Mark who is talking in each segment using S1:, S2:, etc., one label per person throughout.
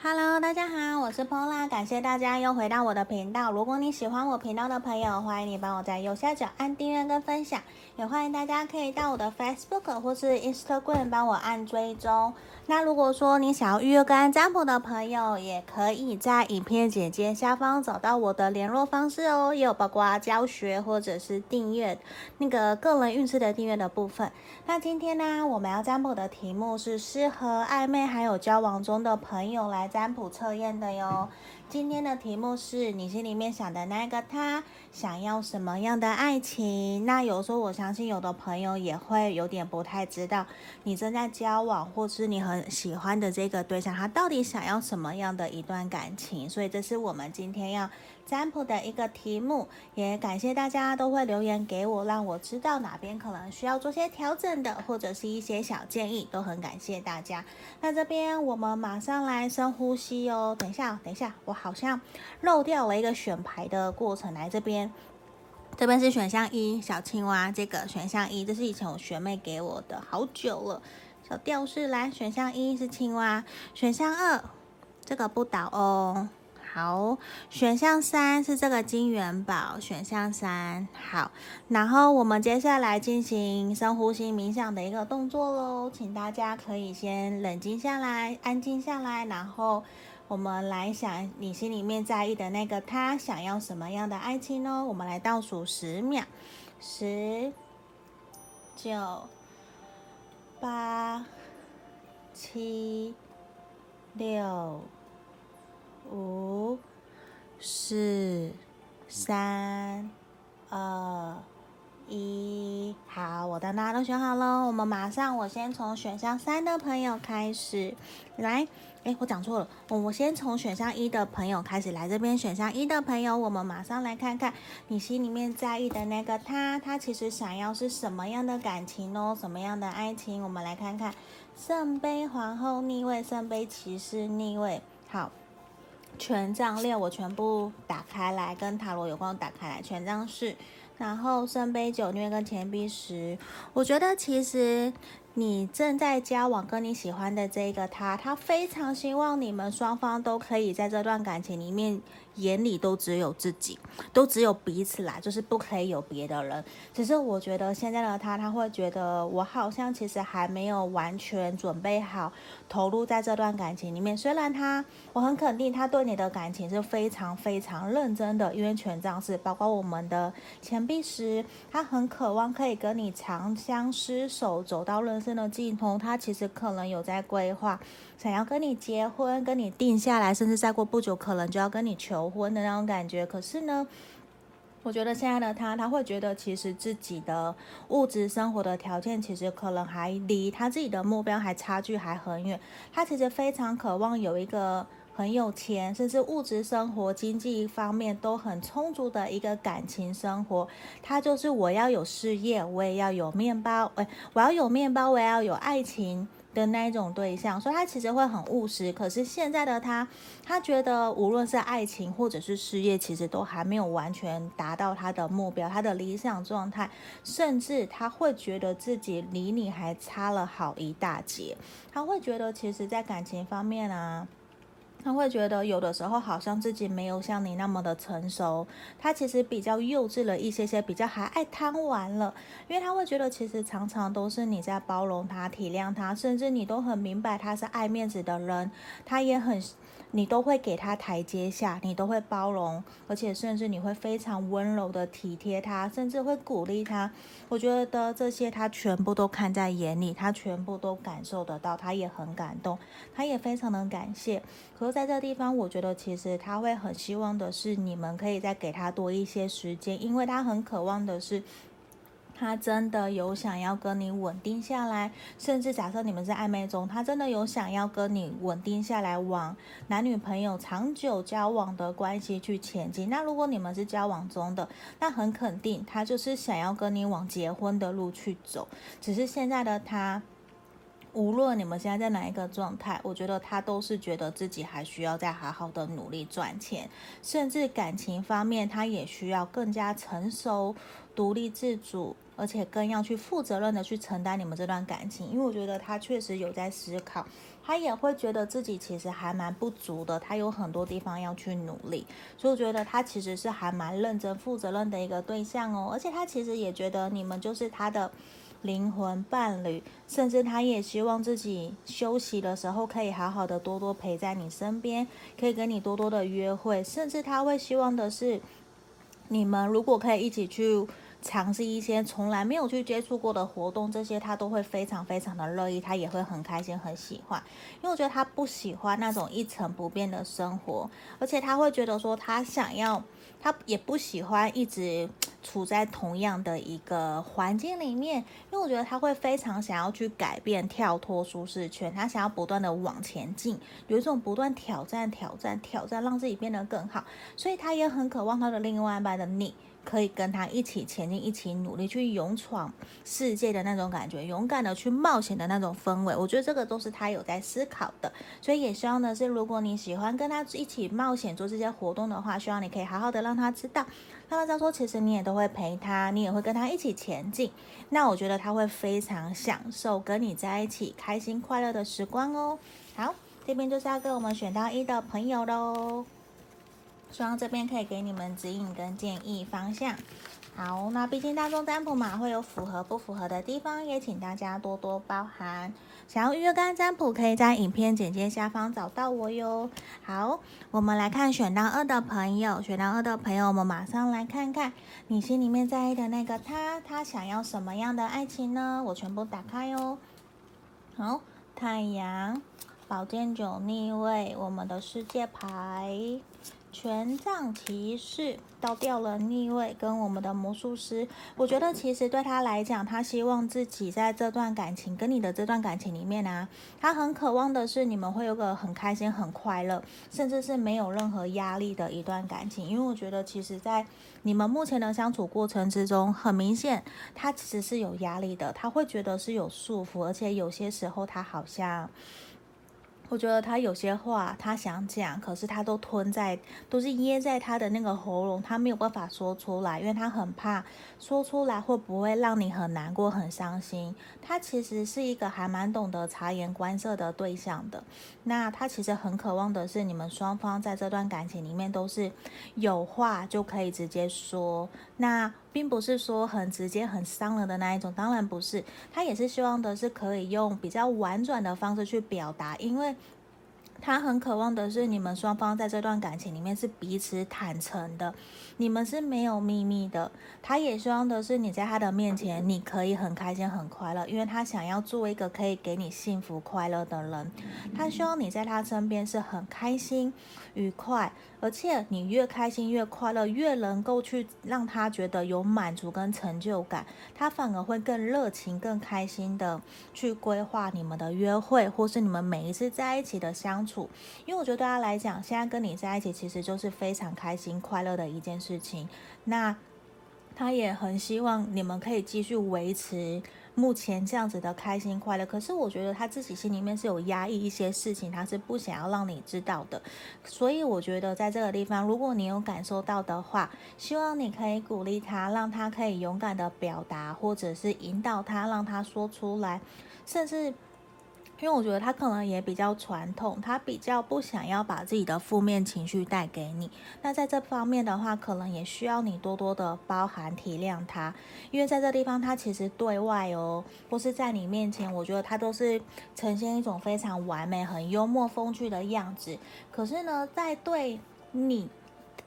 S1: Hello，大家好，我是 Pola，感谢大家又回到我的频道。如果你喜欢我频道的朋友，欢迎你帮我在右下角按订阅跟分享，也欢迎大家可以到我的 Facebook 或是 Instagram 帮我按追踪。那如果说你想要预约个案占卜的朋友，也可以在影片简介下方找到我的联络方式哦，也有包括教学或者是订阅那个个人运势的订阅的部分。那今天呢，我们要占卜的题目是适合暧昧还有交往中的朋友来占卜测验的哟。今天的题目是你心里面想的那个他想要什么样的爱情？那有时候我相信有的朋友也会有点不太知道，你正在交往或是你很喜欢的这个对象，他到底想要什么样的一段感情？所以这是我们今天要占卜的一个题目。也感谢大家都会留言给我，让我知道哪边可能需要做些调整的，或者是一些小建议，都很感谢大家。那这边我们马上来深呼吸哦。等一下，等一下，我。好像漏掉了一个选牌的过程，来这边，这边是选项一，小青蛙。这个选项一，这是以前我学妹给我的，好久了。小吊饰来，选项一是青蛙，选项二这个不倒哦。好，选项三是这个金元宝，选项三好。然后我们接下来进行深呼吸冥想的一个动作喽，请大家可以先冷静下来，安静下来，然后。我们来想你心里面在意的那个他想要什么样的爱情呢？我们来倒数十秒，十、九、八、七、六、五、四、三、二、一。好，我的大家都选好了，我们马上，我先从选项三的朋友开始来。哎，我讲错了，我我先从选项一的朋友开始来这边。选项一的朋友，我们马上来看看你心里面在意的那个他，他其实想要是什么样的感情哦，什么样的爱情？我们来看看圣杯皇后逆位，圣杯骑士逆位。好，权杖六我全部打开来，跟塔罗有关，打开来，权杖四，然后圣杯九虐跟钱币十。我觉得其实。你正在交往，跟你喜欢的这一个他，他非常希望你们双方都可以在这段感情里面。眼里都只有自己，都只有彼此啦，就是不可以有别的人。只是我觉得现在的他，他会觉得我好像其实还没有完全准备好投入在这段感情里面。虽然他，我很肯定他对你的感情是非常非常认真的，因为权杖是包括我们的钱币时，他很渴望可以跟你长相厮守，走到人生的尽头。他其实可能有在规划。想要跟你结婚，跟你定下来，甚至再过不久可能就要跟你求婚的那种感觉。可是呢，我觉得现在的他，他会觉得其实自己的物质生活的条件，其实可能还离他自己的目标还差距还很远。他其实非常渴望有一个很有钱，甚至物质生活、经济方面都很充足的一个感情生活。他就是我要有事业，我也要有面包，哎，我要有面包，我也要有爱情。的那一种对象，所以他其实会很务实。可是现在的他，他觉得无论是爱情或者是事业，其实都还没有完全达到他的目标，他的理想状态。甚至他会觉得自己离你还差了好一大截。他会觉得，其实，在感情方面啊。他会觉得有的时候好像自己没有像你那么的成熟，他其实比较幼稚了一些些，比较还爱贪玩了，因为他会觉得其实常常都是你在包容他、体谅他，甚至你都很明白他是爱面子的人，他也很。你都会给他台阶下，你都会包容，而且甚至你会非常温柔的体贴他，甚至会鼓励他。我觉得这些他全部都看在眼里，他全部都感受得到，他也很感动，他也非常的感谢。可是在这个地方，我觉得其实他会很希望的是你们可以再给他多一些时间，因为他很渴望的是。他真的有想要跟你稳定下来，甚至假设你们在暧昧中，他真的有想要跟你稳定下来，往男女朋友长久交往的关系去前进。那如果你们是交往中的，那很肯定他就是想要跟你往结婚的路去走。只是现在的他，无论你们现在在哪一个状态，我觉得他都是觉得自己还需要再好好的努力赚钱，甚至感情方面，他也需要更加成熟、独立自主。而且更要去负责任的去承担你们这段感情，因为我觉得他确实有在思考，他也会觉得自己其实还蛮不足的，他有很多地方要去努力，所以我觉得他其实是还蛮认真、负责任的一个对象哦。而且他其实也觉得你们就是他的灵魂伴侣，甚至他也希望自己休息的时候可以好好的多多陪在你身边，可以跟你多多的约会，甚至他会希望的是，你们如果可以一起去。尝试一些从来没有去接触过的活动，这些他都会非常非常的乐意，他也会很开心很喜欢，因为我觉得他不喜欢那种一成不变的生活，而且他会觉得说他想要，他也不喜欢一直处在同样的一个环境里面，因为我觉得他会非常想要去改变，跳脱舒适圈，他想要不断的往前进，有一种不断挑战、挑战、挑战，让自己变得更好，所以他也很渴望他的另外一半的你。可以跟他一起前进，一起努力去勇闯世界的那种感觉，勇敢的去冒险的那种氛围，我觉得这个都是他有在思考的。所以也希望的是，如果你喜欢跟他一起冒险做这些活动的话，希望你可以好好的让他知道，让他知道说，其实你也都会陪他，你也会跟他一起前进。那我觉得他会非常享受跟你在一起开心快乐的时光哦。好，这边就是要跟我们选到一的朋友喽。希望这边可以给你们指引跟建议方向。好，那毕竟大众占卜嘛，会有符合不符合的地方，也请大家多多包涵。想要预约干占卜，可以在影片简介下方找到我哟。好，我们来看选到二的朋友，选到二的朋友，们马上来看看你心里面在意的那个他，他想要什么样的爱情呢？我全部打开哟。好，太阳，宝剑九逆位，我们的世界牌。权杖骑士倒掉了逆位，跟我们的魔术师，我觉得其实对他来讲，他希望自己在这段感情跟你的这段感情里面啊，他很渴望的是你们会有个很开心、很快乐，甚至是没有任何压力的一段感情。因为我觉得，其实，在你们目前的相处过程之中，很明显他其实是有压力的，他会觉得是有束缚，而且有些时候他好像。我觉得他有些话他想讲，可是他都吞在，都是噎在他的那个喉咙，他没有办法说出来，因为他很怕说出来会不会让你很难过、很伤心。他其实是一个还蛮懂得察言观色的对象的。那他其实很渴望的是，你们双方在这段感情里面都是有话就可以直接说。那并不是说很直接、很伤人的那一种，当然不是。他也是希望的是可以用比较婉转的方式去表达，因为。他很渴望的是，你们双方在这段感情里面是彼此坦诚的，你们是没有秘密的。他也希望的是，你在他的面前，你可以很开心、很快乐，因为他想要做一个可以给你幸福快乐的人。他希望你在他身边是很开心、愉快，而且你越开心、越快乐，越能够去让他觉得有满足跟成就感，他反而会更热情、更开心的去规划你们的约会，或是你们每一次在一起的相处。因为我觉得对他来讲，现在跟你在一起其实就是非常开心、快乐的一件事情。那他也很希望你们可以继续维持目前这样子的开心、快乐。可是我觉得他自己心里面是有压抑一些事情，他是不想要让你知道的。所以我觉得在这个地方，如果你有感受到的话，希望你可以鼓励他，让他可以勇敢的表达，或者是引导他，让他说出来，甚至。因为我觉得他可能也比较传统，他比较不想要把自己的负面情绪带给你。那在这方面的话，可能也需要你多多的包含体谅他。因为在这地方，他其实对外哦，或是在你面前，我觉得他都是呈现一种非常完美、很幽默风趣的样子。可是呢，在对你。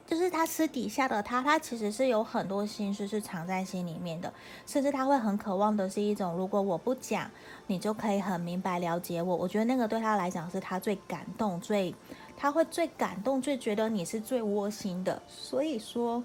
S1: 就是他私底下的他，他其实是有很多心事是藏在心里面的，甚至他会很渴望的是一种，如果我不讲，你就可以很明白了解我。我觉得那个对他来讲是他最感动、最他会最感动、最觉得你是最窝心的。所以说，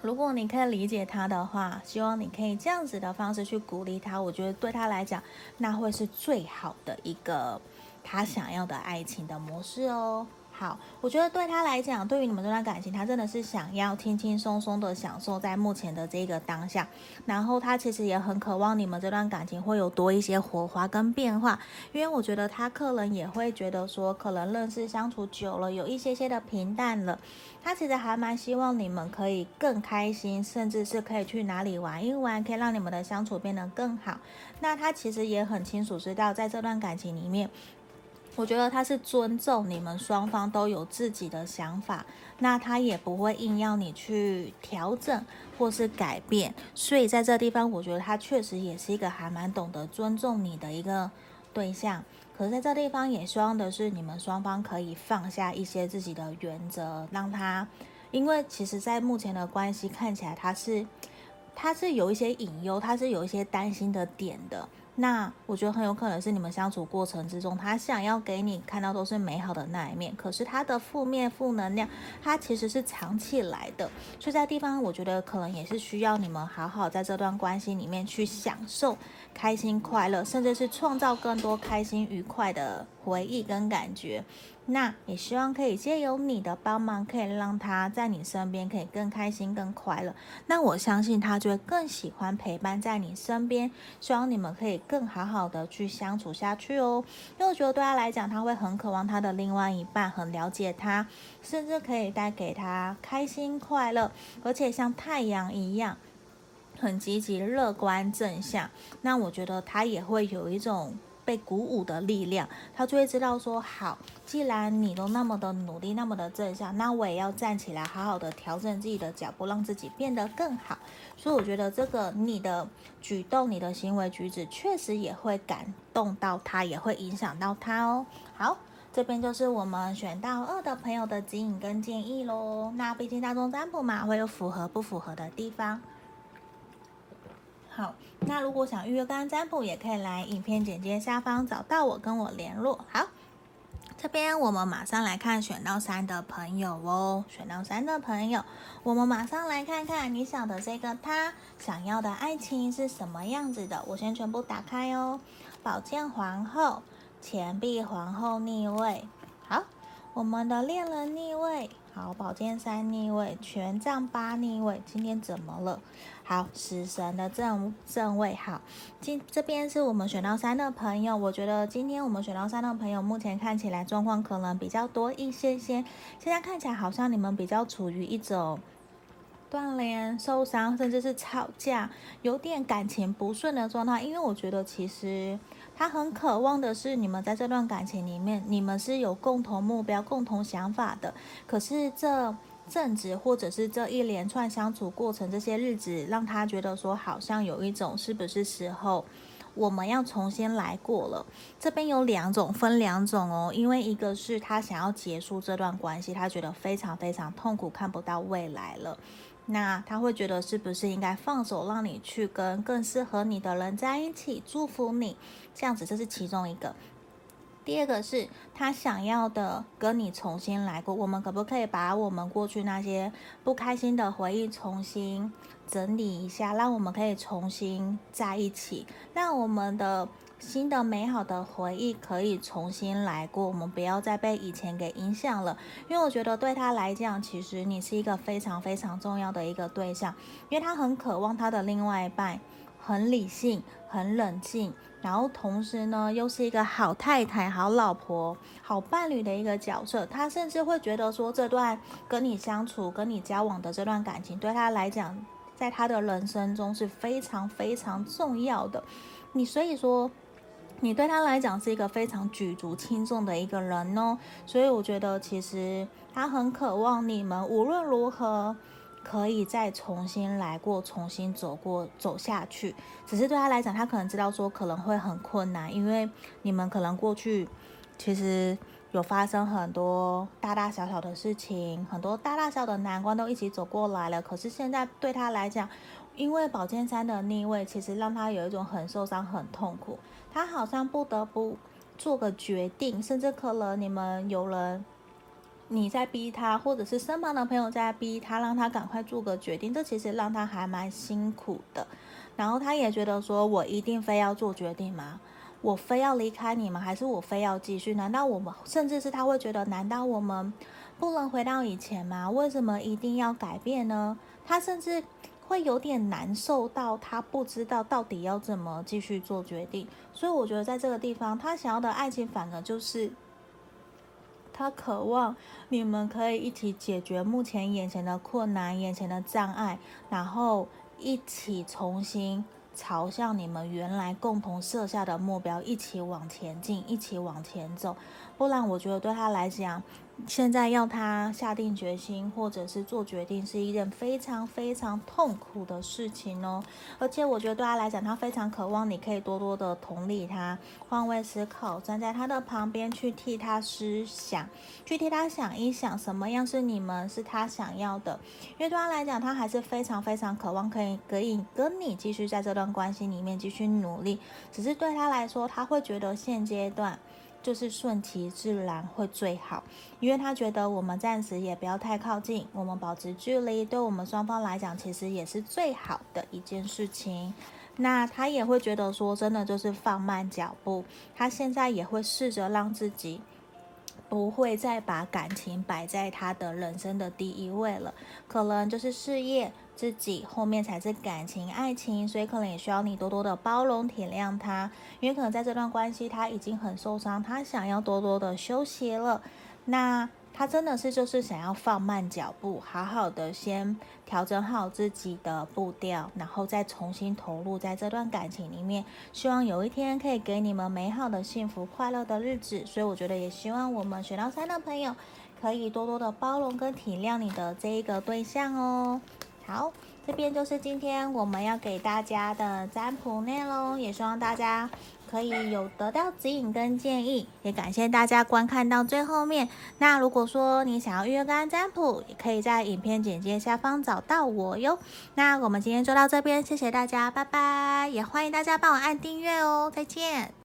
S1: 如果你可以理解他的话，希望你可以这样子的方式去鼓励他。我觉得对他来讲，那会是最好的一个他想要的爱情的模式哦。好，我觉得对他来讲，对于你们这段感情，他真的是想要轻轻松松的享受在目前的这个当下。然后他其实也很渴望你们这段感情会有多一些火花跟变化，因为我觉得他可能也会觉得说，可能认识相处久了，有一些些的平淡了。他其实还蛮希望你们可以更开心，甚至是可以去哪里玩一玩，可以让你们的相处变得更好。那他其实也很清楚知道，在这段感情里面。我觉得他是尊重你们双方都有自己的想法，那他也不会硬要你去调整或是改变，所以在这地方，我觉得他确实也是一个还蛮懂得尊重你的一个对象。可是在这地方，也希望的是你们双方可以放下一些自己的原则，让他，因为其实，在目前的关系看起来，他是他是有一些隐忧，他是有一些担心的点的。那我觉得很有可能是你们相处过程之中，他想要给你看到都是美好的那一面，可是他的负面负能量，他其实是藏起来的。所以在地方，我觉得可能也是需要你们好好在这段关系里面去享受开心快乐，甚至是创造更多开心愉快的回忆跟感觉。那也希望可以借由你的帮忙，可以让他在你身边可以更开心、更快乐。那我相信他就会更喜欢陪伴在你身边。希望你们可以更好好的去相处下去哦。因为我觉得对他来讲，他会很渴望他的另外一半很了解他，甚至可以带给他开心快乐，而且像太阳一样很积极、乐观、正向。那我觉得他也会有一种。被鼓舞的力量，他就会知道说：好，既然你都那么的努力，那么的正向，那我也要站起来，好好的调整自己的脚步，让自己变得更好。所以我觉得这个你的举动、你的行为举止，确实也会感动到他，也会影响到他哦。好，这边就是我们选到二的朋友的指引跟建议喽。那毕竟大众占卜嘛，会有符合不符合的地方。好，那如果想预约个案占卜，也可以来影片简介下方找到我，跟我联络。好，这边我们马上来看选到三的朋友哦，选到三的朋友，我们马上来看看你想的这个他想要的爱情是什么样子的。我先全部打开哦，宝剑皇后、钱币皇后逆位，好，我们的恋人逆位。好，宝剑三逆位，权杖八逆位，今天怎么了？好，死神的正正位，好，今这边是我们选到三的朋友，我觉得今天我们选到三的朋友，目前看起来状况可能比较多一些些，现在看起来好像你们比较处于一种。断联、受伤，甚至是吵架，有点感情不顺的状态。因为我觉得，其实他很渴望的是，你们在这段感情里面，你们是有共同目标、共同想法的。可是这阵子，或者是这一连串相处过程，这些日子，让他觉得说，好像有一种是不是时候我们要重新来过了。这边有两种，分两种哦。因为一个是他想要结束这段关系，他觉得非常非常痛苦，看不到未来了。那他会觉得是不是应该放手，让你去跟更适合你的人在一起，祝福你这样子，这是其中一个。第二个是他想要的跟你重新来过，我们可不可以把我们过去那些不开心的回忆重新整理一下，让我们可以重新在一起，让我们的。新的美好的回忆可以重新来过，我们不要再被以前给影响了。因为我觉得对他来讲，其实你是一个非常非常重要的一个对象，因为他很渴望他的另外一半很理性、很冷静，然后同时呢又是一个好太太、好老婆、好伴侣的一个角色。他甚至会觉得说，这段跟你相处、跟你交往的这段感情，对他来讲，在他的人生中是非常非常重要的。你所以说。你对他来讲是一个非常举足轻重的一个人哦，所以我觉得其实他很渴望你们无论如何可以再重新来过，重新走过走下去。只是对他来讲，他可能知道说可能会很困难，因为你们可能过去其实有发生很多大大小小的事情，很多大大小小的难关都一起走过来了。可是现在对他来讲，因为宝剑三的逆位，其实让他有一种很受伤、很痛苦。他好像不得不做个决定，甚至可能你们有人你在逼他，或者是身旁的朋友在逼他，让他赶快做个决定。这其实让他还蛮辛苦的。然后他也觉得说：“我一定非要做决定吗？我非要离开你吗？还是我非要继续？难道我们甚至是他会觉得，难道我们不能回到以前吗？为什么一定要改变呢？”他甚至。会有点难受到他不知道到底要怎么继续做决定，所以我觉得在这个地方，他想要的爱情反而就是他渴望你们可以一起解决目前眼前的困难、眼前的障碍，然后一起重新朝向你们原来共同设下的目标一起往前进，一起往前走。不然我觉得对他来讲。现在要他下定决心，或者是做决定，是一件非常非常痛苦的事情哦。而且我觉得对他来讲，他非常渴望你可以多多的同理他，换位思考，站在他的旁边去替他思想，去替他想一想，什么样是你们是他想要的。因为对他来讲，他还是非常非常渴望可以可以跟你继续在这段关系里面继续努力。只是对他来说，他会觉得现阶段。就是顺其自然会最好，因为他觉得我们暂时也不要太靠近，我们保持距离，对我们双方来讲其实也是最好的一件事情。那他也会觉得说，真的就是放慢脚步，他现在也会试着让自己不会再把感情摆在他的人生的第一位了，可能就是事业。自己后面才是感情、爱情，所以可能也需要你多多的包容、体谅他，因为可能在这段关系他已经很受伤，他想要多多的休息了。那他真的是就是想要放慢脚步，好好的先调整好自己的步调，然后再重新投入在这段感情里面。希望有一天可以给你们美好的、幸福、快乐的日子。所以我觉得也希望我们选到三的朋友可以多多的包容跟体谅你的这一个对象哦。好，这边就是今天我们要给大家的占卜内容，也希望大家可以有得到指引跟建议，也感谢大家观看到最后面。那如果说你想要预约个案占卜，也可以在影片简介下方找到我哟。那我们今天就到这边，谢谢大家，拜拜，也欢迎大家帮我按订阅哦，再见。